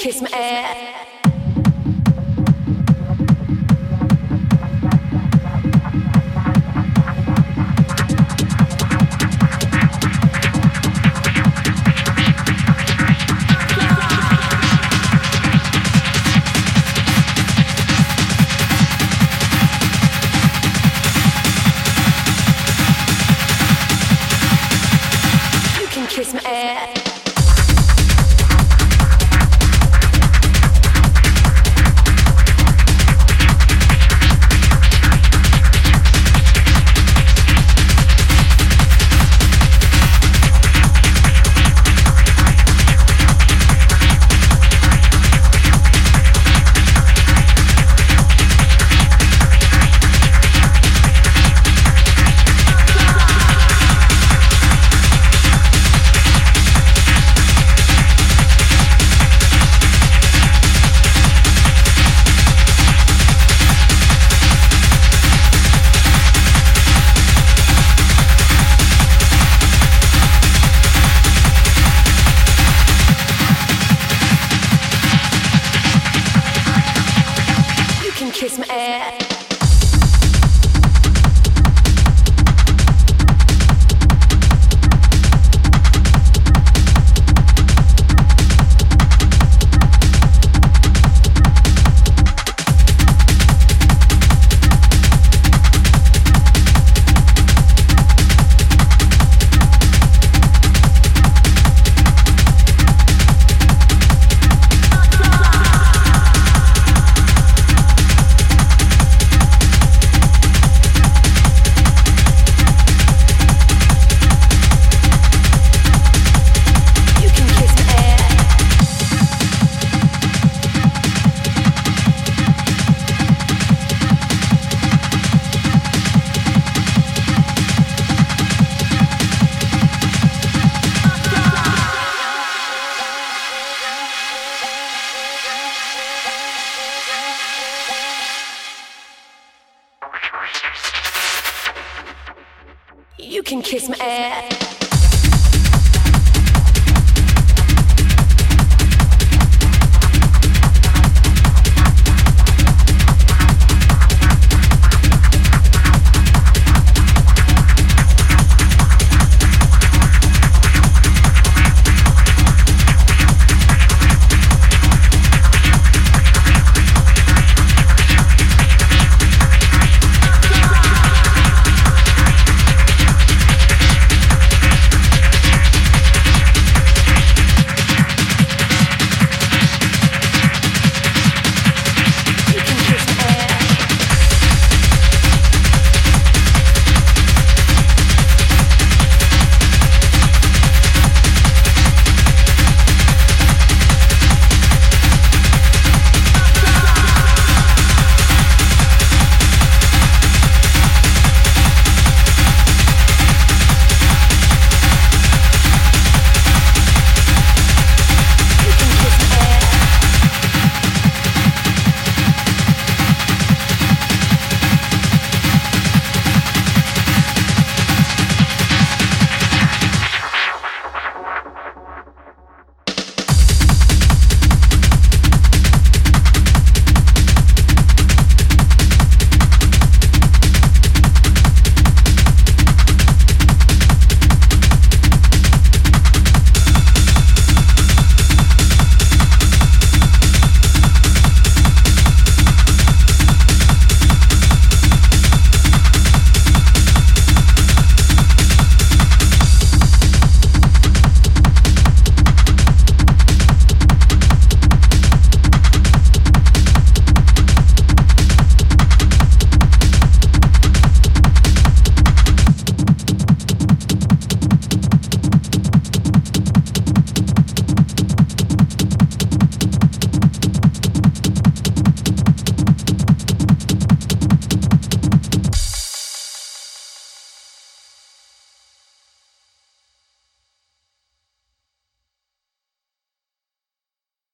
kiss my ass. You can kiss my ass.